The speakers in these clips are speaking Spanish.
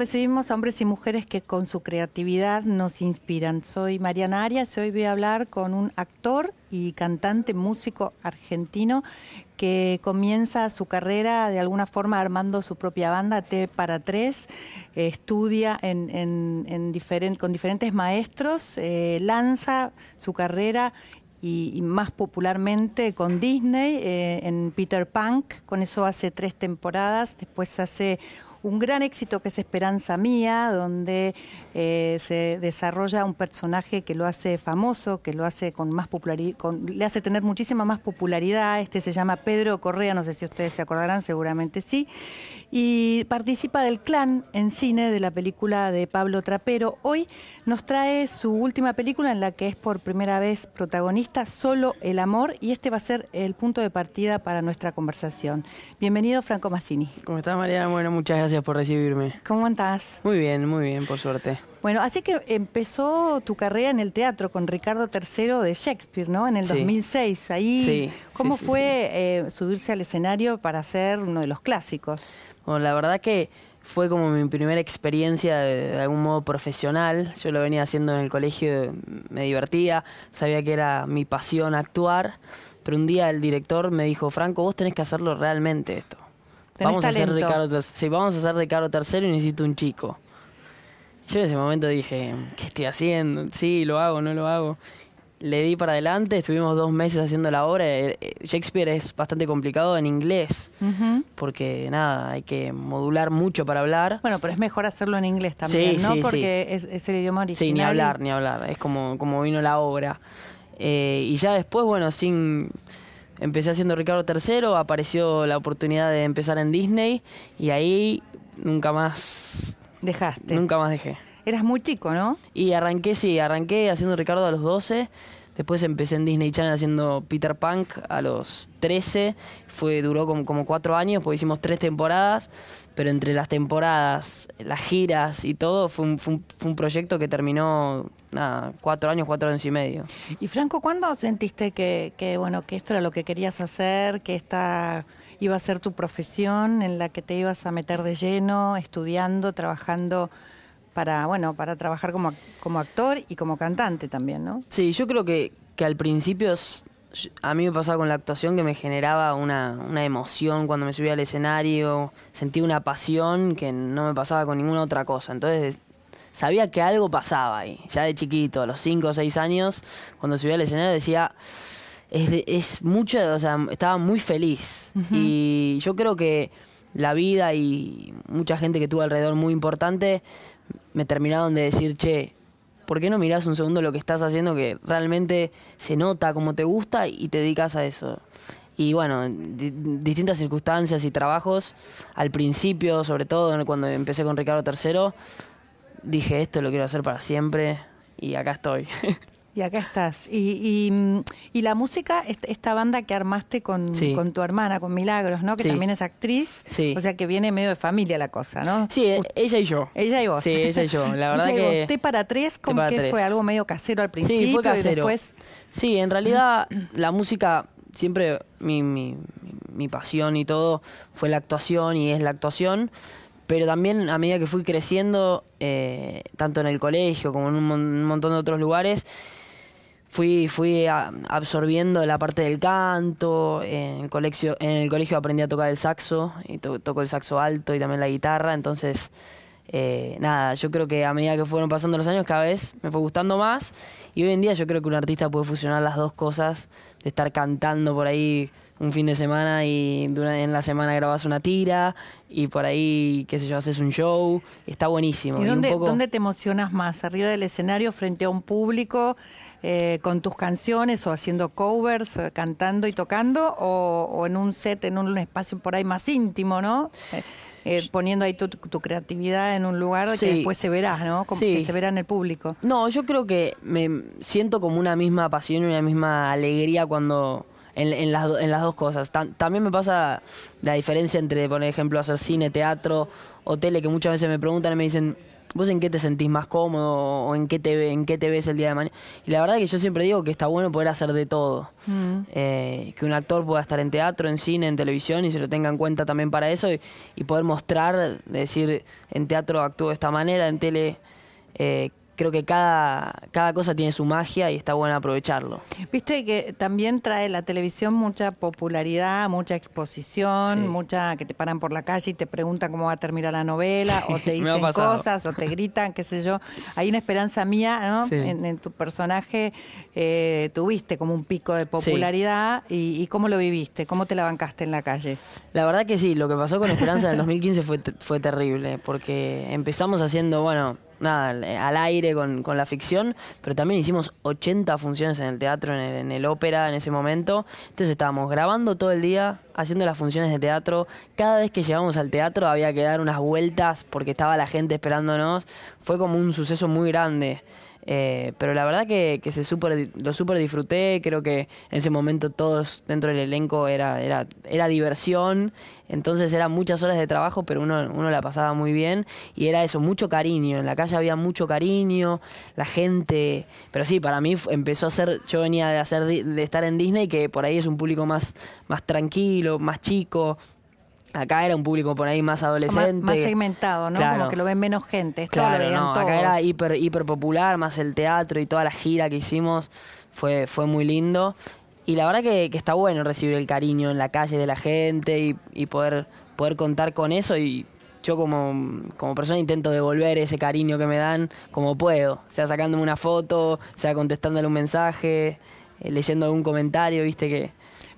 Recibimos a hombres y mujeres que con su creatividad nos inspiran. Soy Mariana Arias y hoy voy a hablar con un actor y cantante, músico argentino que comienza su carrera de alguna forma armando su propia banda, T para tres, estudia con diferentes maestros, eh, lanza su carrera y, más popularmente con Disney eh, en Peter Punk, con eso hace tres temporadas, después hace un gran éxito que es Esperanza Mía, donde eh, se desarrolla un personaje que lo hace famoso, que lo hace con más popularidad, le hace tener muchísima más popularidad. Este se llama Pedro Correa, no sé si ustedes se acordarán, seguramente sí. Y participa del clan en cine de la película de Pablo Trapero. Hoy nos trae su última película en la que es por primera vez protagonista, Solo el Amor, y este va a ser el punto de partida para nuestra conversación. Bienvenido, Franco Massini. ¿Cómo estás, Mariana? Bueno, muchas gracias gracias por recibirme. ¿Cómo estás? Muy bien, muy bien, por suerte. Bueno, así que empezó tu carrera en el teatro con Ricardo III de Shakespeare, ¿no? En el 2006. Ahí, sí, ¿cómo fue eh, subirse al escenario para hacer uno de los clásicos? Bueno, la verdad que fue como mi primera experiencia de, algún modo profesional. Yo lo venía haciendo en el colegio, me divertía, sabía que era mi pasión actuar, pero un día el director me dijo, Franco, vos tenés que hacerlo realmente esto vamos a hacer Ricardo sí, vamos a hacer Ricardo tercero y necesito un chico. Yo en ese momento dije, ¿qué estoy haciendo? Sí, lo hago, no lo hago. Le di para adelante, estuvimos dos meses haciendo la obra. Eh, eh, Shakespeare es bastante complicado en inglés, porque nada, hay que modular mucho para hablar. Bueno, pero es mejor hacerlo en inglés también, ¿no? porque Es, el idioma original. Sí, ni hablar, ni hablar. Es como, como vino la obra. Eh, y ya después, bueno, sin empecé haciendo Ricardo III, apareció la oportunidad de empezar en Disney y ahí nunca más... Dejaste. Nunca más dejé. Eras muy chico, ¿no? Y arranqué, sí, arranqué haciendo Ricardo a los 12. Después empecé en Disney Channel haciendo Peter Punk a los 13. Fue, duró como, como cuatro años, porque hicimos tres temporadas. Pero entre las temporadas, las giras y todo, fue un, fue un proyecto que terminó nada, cuatro años, cuatro años y medio. Y Franco, ¿cuándo sentiste que, que, bueno, que esto era lo que querías hacer, que esta iba a ser tu profesión en la que te ibas a meter de lleno, estudiando, trabajando para, bueno, para trabajar como, como actor y como cantante también, ¿no? Sí, yo creo que, que al principio a mí me pasaba con la actuación que me generaba una, una, emoción cuando me subía al escenario, sentía una pasión que no me pasaba con ninguna otra cosa. Entonces sabía que algo pasaba ahí. Ya de chiquito, a los 5 o 6 años, cuando subía al escenario decía, es, es mucho, o sea, estaba muy feliz. Y yo creo que la vida y mucha gente que tuvo alrededor muy importante me terminaron de decir, che, ¿por qué no mirás un segundo lo que estás haciendo que realmente se nota como te gusta y te dedicas a eso? Y bueno, distintas circunstancias y trabajos, al principio, sobre todo cuando empecé con Ricardo III, dije, esto lo quiero hacer para siempre y acá estoy. Y acá estás. Y, y, la música, esta banda que armaste con, con, tu hermana, con Milagros, ¿no? Que también es actriz. Sí. O sea que viene medio de familia la cosa, ¿no? Sí, ella y yo. Ella y vos. Sí, ella y yo. La verdad que. Usted para tres, como que fue algo medio casero al principio sí, fue casero. y después. Sí, en realidad la música siempre mi, mi, mi pasión y todo fue la actuación y es la actuación pero también a medida que fui creciendo, eh, tanto en el colegio como en un, montón de otros lugares, fui, fui absorbiendo la parte del canto, en el, colegio, en el colegio aprendí a tocar el saxo, y toco el saxo alto y también la guitarra, entonces... Eh, nada, yo creo que a medida que fueron pasando los años cada vez me fue gustando más y hoy en día yo creo que un artista puede fusionar las dos cosas, de estar cantando por ahí un fin de semana y en la semana grabas una tira y por ahí, qué sé yo, haces un show. Está buenísimo. ¿Y, dónde, te emocionas más? ¿Arriba del escenario frente a un público? Eh, con tus canciones o haciendo covers, eh, cantando y tocando, o, en un set, en un espacio por ahí más íntimo, ¿no? Eh, eh, poniendo ahí tu, tu creatividad en un lugar Sí. que después se verá, ¿no? Como Sí. que se verá en el público. No, yo creo que me siento como una misma pasión y una misma alegría cuando en, en las, en las dos cosas. Tam- también me pasa la diferencia entre, por ejemplo, hacer cine, teatro o tele, que muchas veces me preguntan y me dicen, ¿vos en qué te sentís más cómodo o en qué te, en qué te ves el día de mañana? Y la verdad que yo siempre digo que está bueno poder hacer de todo. Eh, que un actor pueda estar en teatro, en cine, en televisión y se lo tenga en cuenta también para eso y, y poder mostrar, decir, en teatro actúo de esta manera, en tele... eh, creo que cada, cada cosa tiene su magia y está bueno aprovecharlo. Viste que también trae la televisión mucha popularidad, mucha exposición, Sí. mucha que te paran por la calle y te preguntan cómo va a terminar la novela, o te dicen cosas, o te gritan, qué sé yo. Hay una esperanza mía, ¿no? Sí. En, en tu personaje eh, tuviste como un pico de popularidad y, y cómo lo viviste, cómo te la bancaste en la calle. La verdad que sí, lo que pasó con Esperanza en el 2015 fue, fue terrible, porque empezamos haciendo, bueno, nada, al- al aire con, con la ficción, pero también hicimos 80 funciones en el teatro, en el, en el ópera en ese momento. Entonces estábamos grabando todo el día, haciendo las funciones de teatro. Cada vez que llegamos al teatro había que dar unas vueltas porque estaba la gente esperándonos. Fue como un suceso muy grande. Eh, pero la verdad que, que se super, lo súper disfruté, creo que en ese momento todos dentro del elenco era, era, era diversión, entonces eran muchas horas de trabajo, pero uno, uno la pasaba muy bien. Y era eso, mucho cariño, en la calle había mucho cariño, la gente, pero sí, para mí empezó a ser, yo venía de, hacer, de estar en Disney, que por ahí es un público más, más tranquilo, más chico. Acá era un público por ahí más adolescente. más segmentado, ¿no? Claro. Como que lo ven menos gente. Lo Claro, veían no, todos. acá era hiper, hiper popular, más el teatro y toda la gira que hicimos fue, fue muy lindo. Y la verdad que, que está bueno recibir el cariño en la calle de la gente y, y poder, poder contar con eso. Y yo como, como persona intento devolver ese cariño que me dan como puedo. Sea sacándome una foto, sea contestándole un mensaje, eh, leyendo algún comentario, viste que...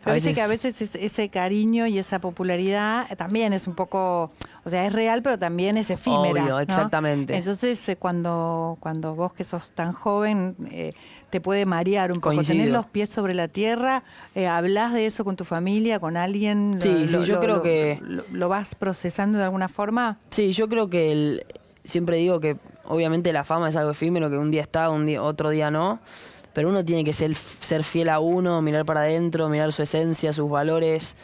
Pero viste que a veces es- ese cariño y esa popularidad eh, también es un poco, o sea, es real, pero también es efímera. Obvio, ¿no? exactamente. Entonces, eh, cuando, cuando vos que sos tan joven, eh, te puede marear un poco. Coincido. Tenés los pies sobre la tierra, eh, hablas de eso con tu familia, con alguien. Sí, sí, yo creo lo- que- Lo, lo vas procesando de alguna forma. Sí, yo creo que el, siempre digo que obviamente la fama es algo efímero, que un día está, un día, otro día no, pero uno tiene que ser, ser fiel a uno, mirar para adentro, mirar su esencia, sus valores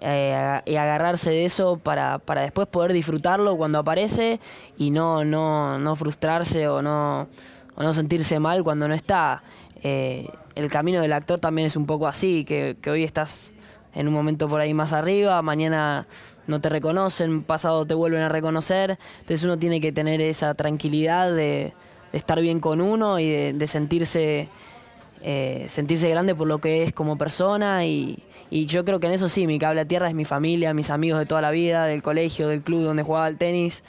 eh, y agarrarse de eso para, para después poder disfrutarlo cuando aparece y no, no, no frustrarse o no, no sentirse mal cuando no está. Eh, el camino del actor también es un poco así, que, hoy estás en un momento por ahí más arriba, mañana no te reconocen, pasado te vuelven a reconocer, entonces uno tiene que tener esa tranquilidad de, estar bien con uno y de sentirse eh, sentirse grande por lo que es como persona y, y yo creo que en eso sí, mi cable a tierra es mi familia, mis amigos de toda la vida, del colegio, del club donde jugaba al tenis.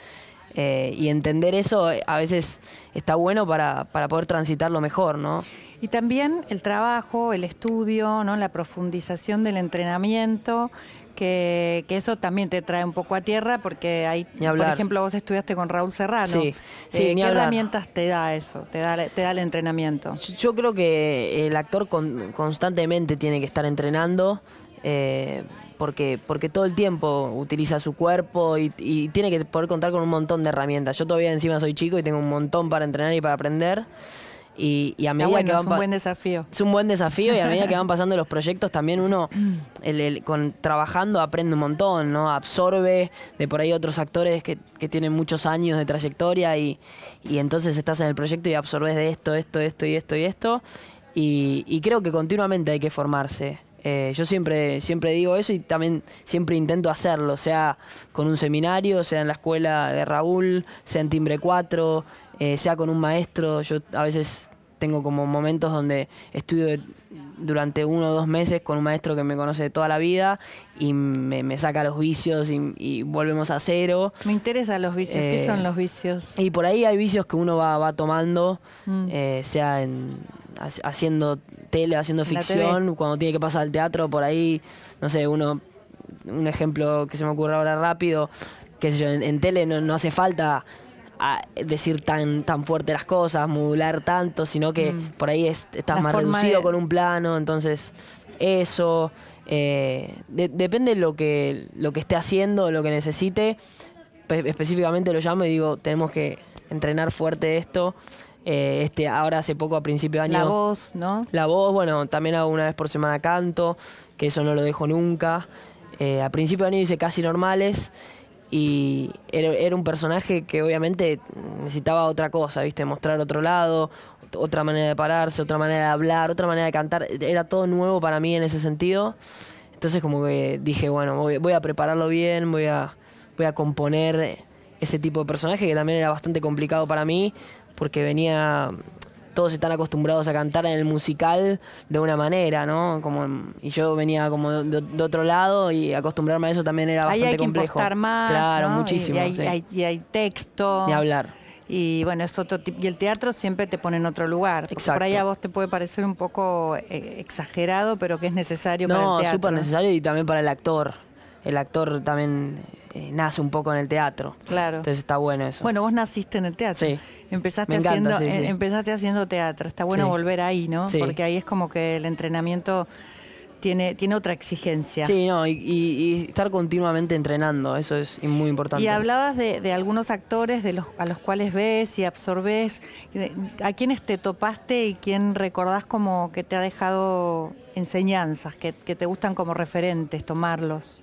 eh, y entender eso eh, a veces está bueno para, para poder transitarlo mejor, ¿no? Y también el trabajo, el estudio, ¿no? la profundización del entrenamiento, que, que eso también te trae un poco a tierra, porque hay, Ni por ejemplo, vos estudiaste con Raúl Serrano. Sí, sí, Eh, ¿Qué hablar. herramientas te da eso? Te da, te da el entrenamiento. Yo- Yo creo que el actor con- constantemente tiene que estar entrenando. eh, porque, porque todo el tiempo utiliza su cuerpo y, y tiene que poder contar con un montón de herramientas. Yo todavía encima soy chico y tengo un montón para entrenar y para aprender. Y, y a medida bueno, que van es un buen desafío. es un buen desafío y a medida que van pasando los proyectos también uno el- el- con, trabajando aprende un montón, ¿no? Absorbe de por ahí otros actores que, que tienen muchos años de trayectoria y, y entonces estás en el proyecto y absorbes de esto, esto, esto y esto y esto. Y, y creo que continuamente hay que formarse. Eh, yo siempre, siempre digo eso y también siempre intento hacerlo, sea con un seminario, sea en la escuela de Raúl, sea en Timbre 4, eh, sea con un maestro. Yo a veces tengo como momentos donde estudio durante uno o dos meses con un maestro que me conoce de toda la vida y me, me saca los vicios y, y volvemos a cero. Me interesan los vicios. ¿Qué Eh, son los vicios? Y por ahí hay vicios que uno va, va tomando, Mm. eh, sea en, ha- haciendo tele, haciendo ficción, cuando tiene que pasar al teatro, por ahí, no sé, uno, un ejemplo que se me ocurre ahora rápido, qué sé yo, en, en tele no, no hace falta ah, decir tan, tan fuerte las cosas, modular tanto, sino que Mm. por ahí es- estás La más reducido de- con un plano, entonces eso, eh, de- depende lo que, lo que esté haciendo, lo que necesite, específicamente lo llamo y digo, tenemos que entrenar fuerte esto. Eh, este, ahora hace poco, a principio de año. La voz, ¿no? La voz, bueno, también hago una vez por semana canto, que eso no lo dejo nunca. Eh, a principio de año hice casi normales y era, un personaje que obviamente necesitaba otra cosa, ¿viste? Mostrar otro lado, otra manera de pararse, otra manera de hablar, otra manera de cantar. Era todo nuevo para mí en ese sentido. Entonces como que dije, bueno, voy, a prepararlo bien, voy a, voy a componer ese tipo de personaje que también era bastante complicado para mí porque venía todos están acostumbrados a cantar en el musical de una manera, ¿no? Como y yo venía como de, otro lado y acostumbrarme a eso también era bastante Ahí hay que complejo. más, claro, muchísimo. Y, hay, y, hay, texto. Ni hablar. Y bueno, es otro y el teatro siempre te pone en otro lugar. Exacto. Por ahí a vos te puede parecer un poco eh, exagerado, pero que es necesario para el teatro. No, súper necesario y también para el actor. El actor también eh, nace un poco en el teatro. Claro. Entonces está bueno eso. Bueno, vos naciste en el teatro. Sí. Empezaste, haciendo, eh, empezaste haciendo teatro. Está bueno volver ahí, ¿no? Porque ahí es como que el entrenamiento tiene, tiene otra exigencia. Sí, no, y, estar continuamente entrenando, eso es muy importante. Y hablabas de, algunos actores de los, a los cuales ves y absorbes. ¿A quiénes te topaste y quién recordás como que te ha dejado enseñanzas, que, que te gustan como referentes, tomarlos?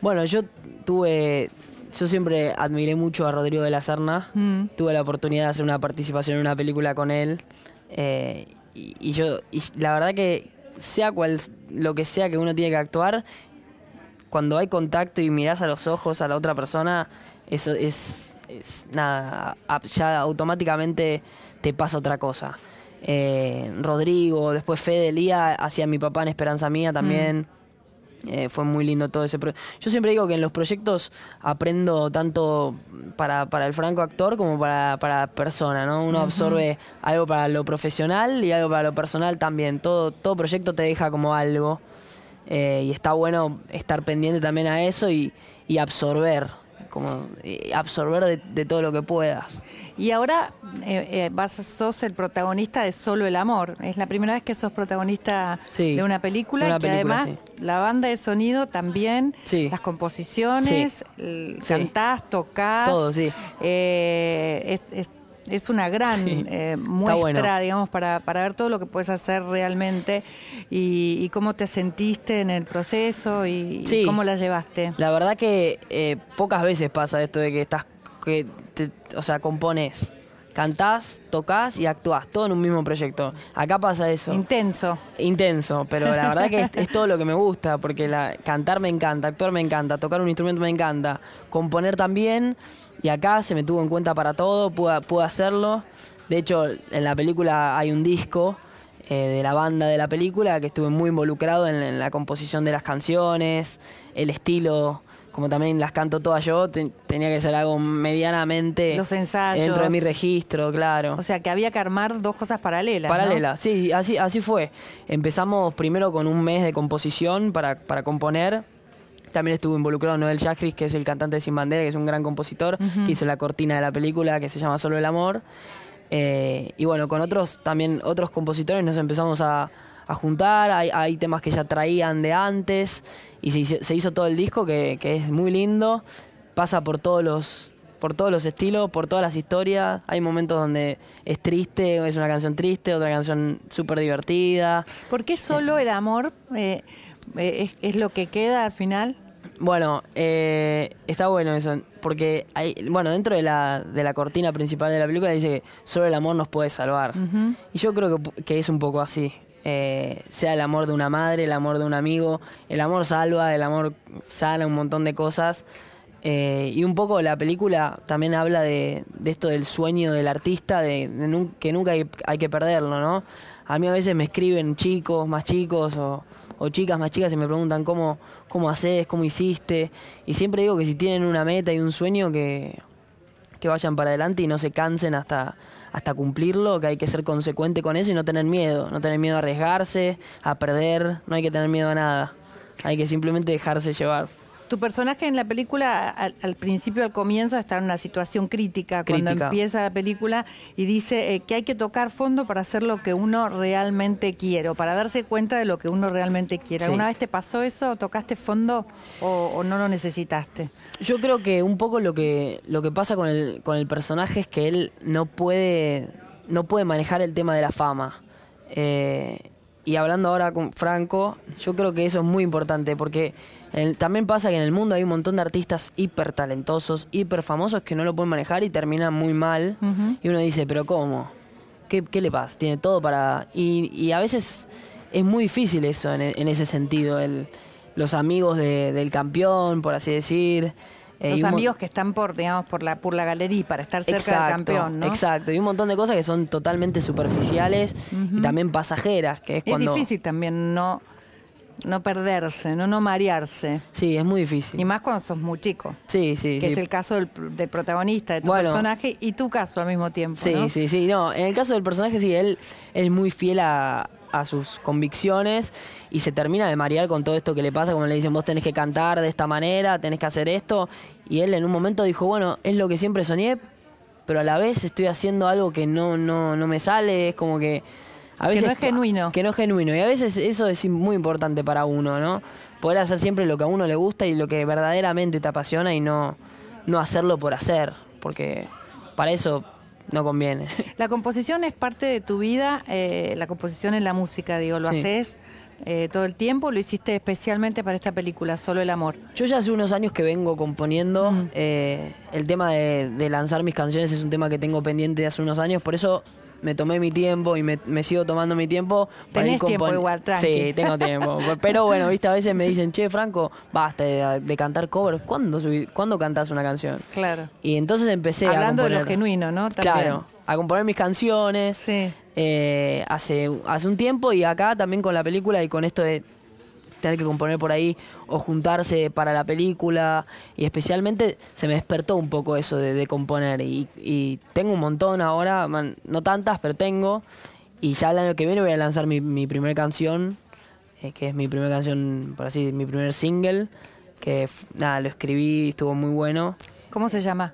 Bueno, yo tuve yo siempre admiré mucho a Rodrigo de la Serna. Mm. Tuve la oportunidad de hacer una participación en una película con él. Eh, y, yo, y la verdad que sea cual lo que sea que uno tiene que actuar, cuando hay contacto y mirás a los ojos a la otra persona, eso es, nada, ya automáticamente te pasa otra cosa. Eh, Rodrigo, después Fede Lía, hacía mi papá en Esperanza Mía también. Mm. Eh, fue muy lindo todo ese proyecto. Yo siempre digo que en los proyectos aprendo tanto para, para el franco actor como para, para la persona, ¿no? Uno absorbe algo para lo profesional y algo para lo personal también. Todo, todo proyecto te deja como algo. Eh, y está bueno estar pendiente también a eso y, y absorber como eh, absorber de, todo lo que puedas. Y ahora eh, eh, vas, sos el protagonista de Solo el Amor. Es la primera vez que sos protagonista de una película, que además la banda de sonido también, las composiciones, cantás, tocás. Todo, sí. es, es una gran eh, muestra, digamos, para, para, ver todo lo que puedes hacer realmente y, cómo te sentiste en el proceso y, cómo la llevaste. La verdad que eh, pocas veces pasa esto de que estás, que o sea, compones. Cantás, tocas y actuás, todo en un mismo proyecto. Acá pasa eso. Intenso. Intenso, pero la verdad que es, todo lo que me gusta, porque la, cantar me encanta, actuar me encanta, tocar un instrumento me encanta, componer también y acá se me tuvo en cuenta para todo, pude, hacerlo. De hecho, en la película hay un disco eh, de la banda de la película que estuve muy involucrado en, la composición de las canciones, el estilo, como también las canto todas yo, tenía que ser algo medianamente Los ensayos. dentro de mi registro, claro. O sea que había que armar dos cosas paralelas. Paralelas, sí, así, así fue. Empezamos primero con un mes de composición para, para componer también estuvo involucrado Noel Chagris, que es el cantante de Sin Bandera, que es un gran compositor, que hizo la cortina de la película que se llama Solo el Amor. Eh, y bueno, con otros también otros compositores nos empezamos a, juntar, hay, temas que ya traían de antes y se hizo, todo el disco que, es muy lindo, pasa por todos los por todos los estilos, por todas las historias. Hay momentos donde es triste, es una canción triste, otra canción súper divertida. ¿Por qué solo el amor eh, eh, es, lo que queda al final? Bueno, eh, está bueno eso, porque hay, bueno, dentro de la, de la cortina principal de la película dice que solo el amor nos puede salvar. Y yo creo que, es un poco así. Eh, sea el amor de una madre, el amor de un amigo, el amor salva, el amor sana un montón de cosas. Eh, y un poco la película también habla de, esto del sueño del artista, de, que nunca hay, hay, que perderlo, ¿no? A mí a veces me escriben chicos, más chicos o o chicas más chicas y me preguntan cómo, cómo haces, cómo hiciste. Y siempre digo que si tienen una meta y un sueño, que, que vayan para adelante y no se cansen hasta, hasta cumplirlo, que hay que ser consecuente con eso y no tener miedo, no tener miedo a arriesgarse, a perder, no hay que tener miedo a nada. Hay que simplemente dejarse llevar. Tu personaje en la película, al, al principio, al comienzo, está en una situación crítica, cuando empieza la película y dice eh, que hay que tocar fondo para hacer lo que uno realmente quiere, o para darse cuenta de lo que uno realmente quiere. Sí. ¿Alguna vez te pasó eso? ¿Tocaste fondo o, o no lo necesitaste? Yo creo que un poco lo que, lo que pasa con el, con el personaje es que él no puede, no puede manejar el tema de la fama. Eh, y hablando ahora con Franco, yo creo que eso es muy importante porque también pasa que en el mundo hay un montón de artistas hiper talentosos, hiper famosos que no lo pueden manejar y terminan muy mal. Y uno dice, pero ¿cómo? ¿Qué, qué le pasa? Tiene todo para... Y, y a veces es muy difícil eso en, en ese sentido, el, los amigos de- del campeón, por así decir. eh, Los mon- amigos que están por, digamos, por la, por la galería para estar cerca Exacto, del campeón, ¿no? Exacto, y un montón de cosas que son totalmente superficiales y también pasajeras, que es Es cuando... difícil también no, no perderse, no, no marearse. Sí, es muy difícil. Y más cuando sos muy chico. Sí, sí, que sí. es el caso del, del protagonista, de tu Bueno. personaje y tu caso al mismo tiempo. Sí, ¿no? sí, sí. No, en el caso del personaje, sí, él es muy fiel a, a sus convicciones y se termina de marear con todo esto que le pasa, como le dicen, vos tenés que cantar de esta manera, tenés que hacer esto. Y él en un momento dijo, bueno, es lo que siempre soñé, pero a la vez estoy haciendo algo que no, no, no me sale, es como que... A Que no es genuino. Que no es genuino. Y a veces eso es muy importante para uno, ¿no? Poder hacer siempre lo que a uno le gusta y lo que verdaderamente te apasiona y no, no hacerlo por hacer, porque para eso no conviene. La composición es parte de tu vida, eh, la composición en la música, digo, lo Sí. haces eh, todo el tiempo, lo hiciste especialmente para esta película, Solo el Amor. Yo ya hace unos años que vengo componiendo. eh, el tema de, de lanzar mis canciones es un tema que tengo pendiente de hace unos años, por eso me tomé mi tiempo y me, me sigo tomando mi tiempo. para Tenés ir tiempo igual, tranqui. Sí, tengo tiempo. Pero bueno, viste, a veces me dicen, che, Franco, basta de, de cantar covers. ¿Cuándo, subí- ¿Cuándo cantás una canción? Claro. Y entonces empecé Hablando a de componer. lo genuino, ¿no? También. Claro, a componer mis canciones. Sí. eh, hace, hace un tiempo y acá también con la película y con esto de tener que componer por ahí o juntarse para la película y especialmente se me despertó un poco eso de, componer y, tengo un montón ahora, no tantas, pero tengo y ya el año que viene voy a lanzar mi, mi primera canción, eh, que es mi primera canción, por así, mi primer single, que nada, lo escribí, estuvo muy bueno. ¿Cómo se llama?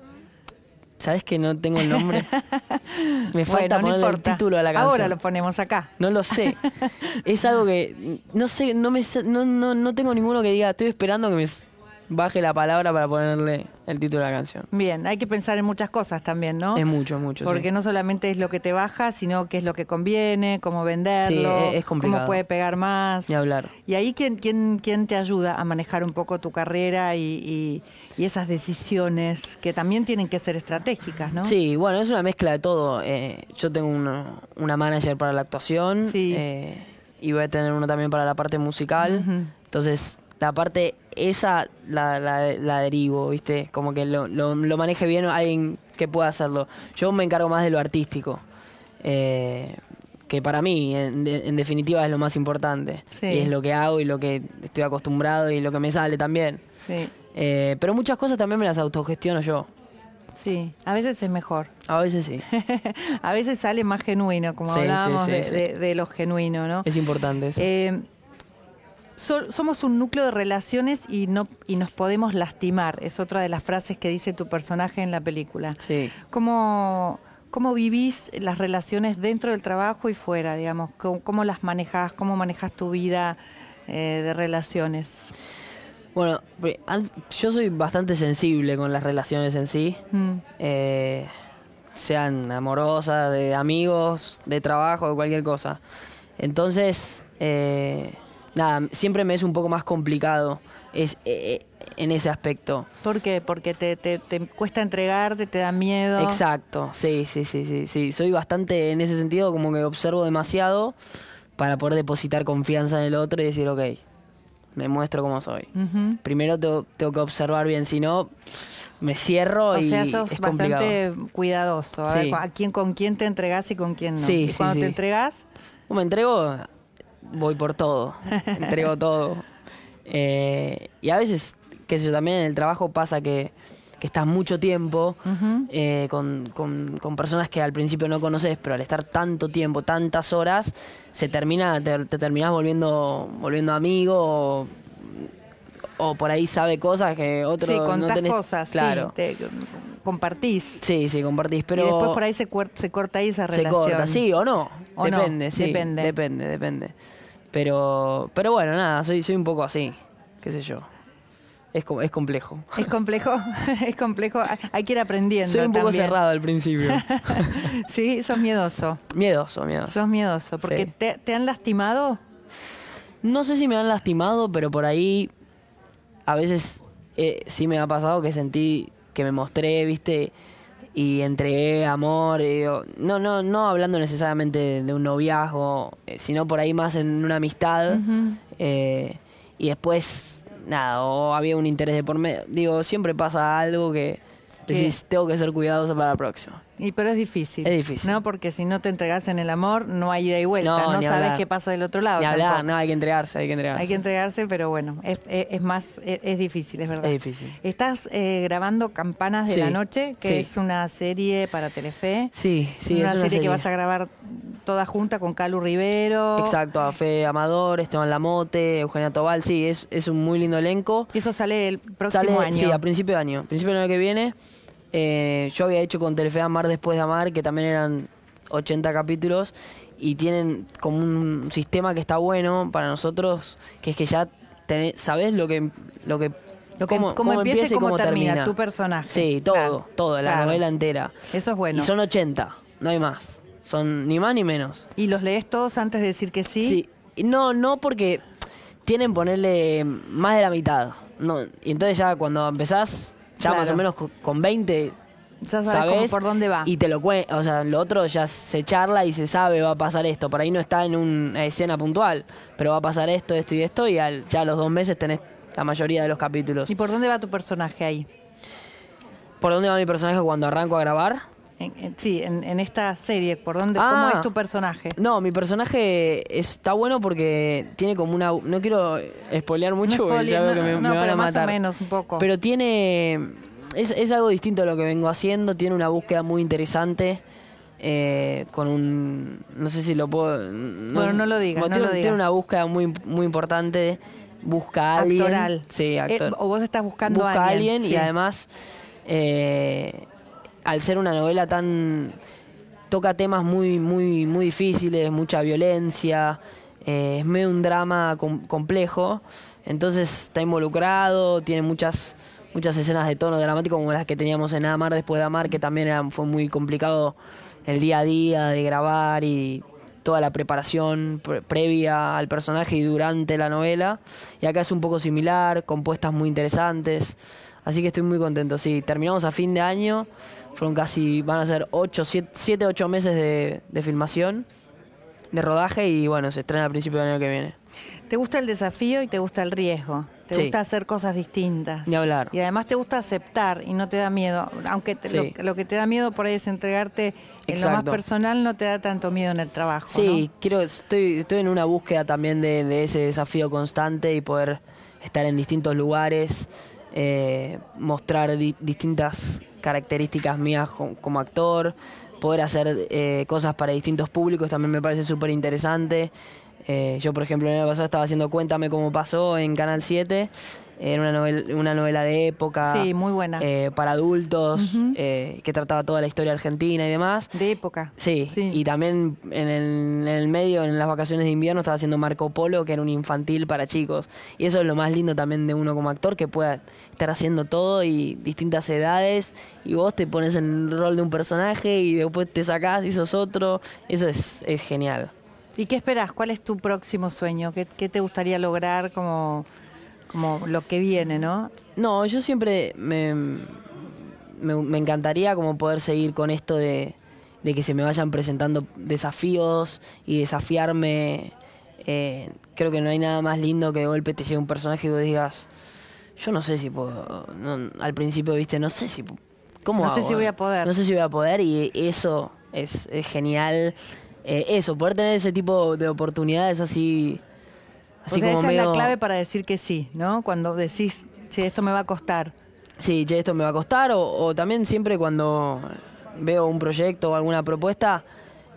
¿Sabes que no tengo el nombre? Me bueno, falta no ponerle el título a la canción. Ahora lo ponemos acá. No lo sé. es algo que no sé, no me no, no, no tengo ninguno que diga, estoy esperando que me baje la palabra para ponerle el título de la canción. Bien, hay que pensar en muchas cosas también, ¿no? Es mucho, mucho. Porque sí. no solamente es lo que te baja, sino qué es lo que conviene, cómo venderlo, Sí, es- es complicado. cómo puede pegar más. Ni hablar. Y ahí, ¿quién, quién, quién te ayuda a manejar un poco tu carrera y, y- y esas decisiones que también tienen que ser estratégicas, ¿no? Sí, bueno, es una mezcla de todo. Eh, yo tengo una, una manager para la actuación Sí. eh, y voy a tener uno también para la parte musical. Entonces, la parte esa la, la, la derivo, ¿viste? Como que lo, lo, lo maneje bien alguien que pueda hacerlo. Yo me encargo más de lo artístico. eh, que para mí, en, de- en definitiva, es lo más importante. Sí. Y es lo que hago y lo que estoy acostumbrado y lo que me sale también. Sí, Eh, pero muchas cosas también me las autogestiono yo. sí. A veces es mejor. A veces sí. a veces sale más genuino, como Sí, hablábamos sí, de, sí. de- de lo genuino, ¿no? Es importante eso. Eh, so- somos un núcleo de relaciones y no y nos podemos lastimar. Es otra de las frases que dice tu personaje en la película. Sí. ¿Cómo, cómo vivís las relaciones dentro del trabajo y fuera, digamos? ¿Cómo, cómo las manejás? ¿Cómo manejas tu vida eh, de relaciones? Bueno, yo soy bastante sensible con las relaciones en sí. Mm, eh, sean amorosas, de amigos, de trabajo, de cualquier cosa. Entonces, eh, nada, siempre me es un poco más complicado es, eh, eh, en ese aspecto. ¿Por qué? Porque te, te- te cuesta entregarte, te da miedo. Exacto, sí, sí, sí, sí, sí. Soy bastante en ese sentido como que observo demasiado para poder depositar confianza en el otro y decir, ok, me muestro como soy. Primero tengo, tengo que observar bien, si no, me cierro O y sea, sos es complicado. bastante cuidadoso. A ver, Sí. a quién, con quién te entregás y con quién no. Sí, y sí, cuando te entregas, Me entrego, voy por todo, entrego todo. Eh, y a veces, qué sé yo, también en el trabajo pasa que, que estás mucho tiempo eh, con, con- con personas que al principio no conoces, pero al estar tanto tiempo, tantas horas, se termina, te, te terminás volviendo, volviendo amigo o, o por ahí sabe cosas que otro Sí, no contás tenés- cosas, claro. sí, te- compartís. Sí, sí, compartís, pero y después por ahí se, se corta ahí esa se relación. corta, sí o no. O no, depende, sí. depende. Depende, depende. Pero, pero bueno, nada, soy, soy un poco así, qué sé yo. Es, es complejo. Es complejo, es complejo. Hay que ir aprendiendo. Soy un poco también. cerrado al principio. sí, sos miedoso. miedoso, miedoso. Sos miedoso. Porque Sí. te, te han lastimado. No sé si me han lastimado, pero por ahí a veces eh, sí me ha pasado que sentí que me mostré, viste, y entregué amor. y digo, no, no, no hablando necesariamente de un noviazgo, eh, sino por ahí más en una amistad. eh, y después, nada, o había un interés de por medio. Digo, siempre pasa algo que. Decís, tengo que ser cuidadoso para la próxima. Y pero es difícil. Es difícil. ¿No? Porque si no te entregas en el amor, no hay ida y vuelta. No, sabes hablar. qué pasa del otro lado. Ni hablar, tampoco. no, hay que entregarse, hay que entregarse. Hay que entregarse, pero bueno, es, es- es más, es, es difícil, es verdad. Es difícil. Estás eh, grabando Campanas de Sí, la Noche, que sí. es una serie para Telefe. Sí, sí, una, es serie, que vas a grabar toda junta con Calu Rivero. Exacto, a Fede Amador, Esteban Lamote, Eugenia Tobal, sí, es, es un muy lindo elenco. Y eso sale el próximo Sale, año. Sí, a principio de año. Principio del año que viene. eh, yo había hecho con Telefe Amar después de Amar, que también eran 80 capítulos. Y tienen como un sistema que está bueno para nosotros, que es que ya tenés, sabés lo que... Lo que Lo que- cómo empieza y cómo termina, tu personaje. Sí, todo, Claro, todo, la claro. novela entera. Eso es bueno. Y son 80, no hay más. Son ni más ni menos. ¿Y los lees todos antes de decir que sí? Sí. No, no porque tienen ponerle más de la mitad. No, y entonces ya cuando empezás, ya Claro. más o menos co- con 20, Ya sabes, sabes por dónde va. Y te lo cuen- o sea, lo otro ya se charla y se sabe va a pasar esto. Por ahí no está en una escena puntual, pero va a pasar esto, esto y esto y al- ya a los dos meses tenés la mayoría de los capítulos. ¿Y por dónde va tu personaje ahí? ¿Por dónde va mi personaje cuando arranco a grabar? En- en- sí, en, en esta serie, ¿por dónde, Ah. ¿cómo es tu personaje? No, mi personaje está bueno porque tiene como una... No quiero spoilear mucho No porque ya veo que me, no, me van pero a más o matar. menos, un poco. Pero tiene... Es, es algo distinto a lo que vengo haciendo, tiene una búsqueda muy interesante. eh, con un... No sé si lo puedo... Bueno, no lo digas, tiene, lo tiene digas. una búsqueda muy, muy importante. Busca a alguien. Actoral. Sí, actor. Eh, o vos estás buscando Busca a alguien, y sí. además... eh, al ser una novela tan toca temas muy muy muy difíciles mucha violencia eh, es medio un drama com- complejo entonces está involucrado tiene muchas muchas escenas de tono dramático como las que teníamos en Amar después de Amar que también fue muy complicado el día a día de grabar y toda la preparación pre- previa al personaje y durante la novela. Y acá es un poco similar compuestas muy interesantes. Así que estoy muy contento. Sí terminamos a fin de año fueron casi, van a ser 8, 7, 8 meses de, de filmación, de rodaje y bueno, se estrena a principio del año que viene. Te gusta el desafío y te gusta el riesgo. Te Sí. gusta hacer cosas distintas. Ni hablar. Y además te gusta aceptar y no te da miedo. Aunque te- Sí. lo, lo que te da miedo por ahí es entregarte en lo más personal, no te da tanto miedo en el trabajo. Sí, quiero, estoy, estoy en una búsqueda también de, de ese desafío constante y poder estar en distintos lugares, eh, mostrar di- distintas características mías co- como actor, poder hacer eh, cosas para distintos públicos también me parece súper interesante. Eh, yo, por ejemplo, el año pasado estaba haciendo Cuéntame cómo pasó en Canal 7, era una novela, una novela de época. Sí, muy buena. eh, para adultos, eh, que trataba toda la historia argentina y demás. De época. Sí, Sí. y también en el, en el medio, en las vacaciones de invierno, estaba haciendo Marco Polo, que era un infantil para chicos. Y eso es lo más lindo también de uno como actor, que pueda estar haciendo todo y distintas edades, y vos te pones en el rol de un personaje y después te sacás y sos otro. Eso es, es genial. ¿Y qué esperas? ¿Cuál es tu próximo sueño? ¿Qué, qué te gustaría lograr como, como lo que viene, no? No, yo siempre me, me, me encantaría como poder seguir con esto de, de que se me vayan presentando desafíos y desafiarme. Eh, creo que no hay nada más lindo que de golpe te llegue un personaje y vos digas, yo no sé si puedo, no, al principio viste, no sé si, ¿cómo No sé si voy a poder. No sé si voy a poder y eso es, es genial. Eh, eso, poder tener ese tipo de oportunidades así, así o sea, como esa es la clave para decir que sí, ¿no? Cuando decís, che, esto me va a costar. Sí, che, esto me va a costar. O, o también siempre cuando veo un proyecto o alguna propuesta,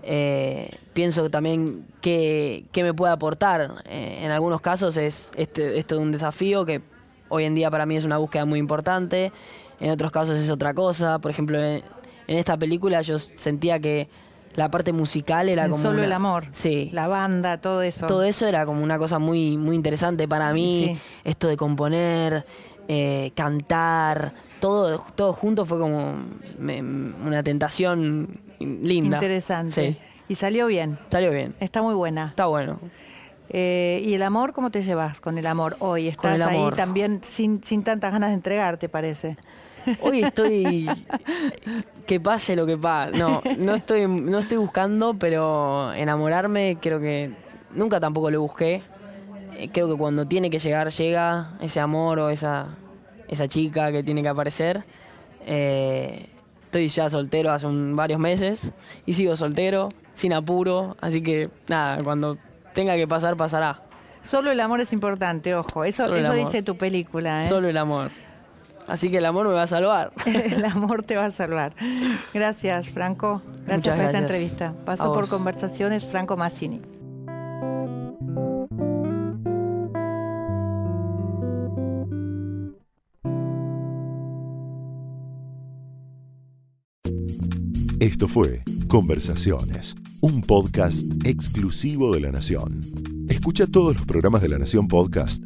eh, pienso también qué, qué me puede aportar. Eh, en algunos casos es este, esto de un desafío que hoy en día para mí es una búsqueda muy importante, en otros casos es otra cosa. Por ejemplo, en, esta película yo sentía que la parte musical era como. Solo el amor. Sí. La banda, todo eso. Todo eso era como una cosa muy, muy interesante para mí. Esto de componer, eh, cantar, todo, todo junto fue como una tentación linda. Interesante. Sí. Y salió bien. Salió bien. Está muy buena. Está bueno. Eh, ¿Y el amor cómo te llevas con el amor hoy? ¿Estás ahí también sin, sin tantas ganas de entregarte, parece? Hoy estoy. que pase lo que pase. No, no estoy, no estoy buscando, pero enamorarme creo que nunca tampoco lo busqué. Eh, creo que cuando tiene que llegar, llega ese amor o esa, esa chica que tiene que aparecer. Eh, estoy ya soltero hace varios meses y sigo soltero, sin apuro. Así que nada, cuando tenga que pasar, pasará. Solo el amor es importante, ojo. Eso, eso dice tu película. ¿eh? Solo el amor. Así que el amor me va a salvar. el amor te va a salvar. Gracias, Franco. Gracias por esta entrevista. Pasó por conversaciones Franco Massini. Esto fue Conversaciones, un podcast exclusivo de La Nación. Escucha todos los programas de La Nación Podcast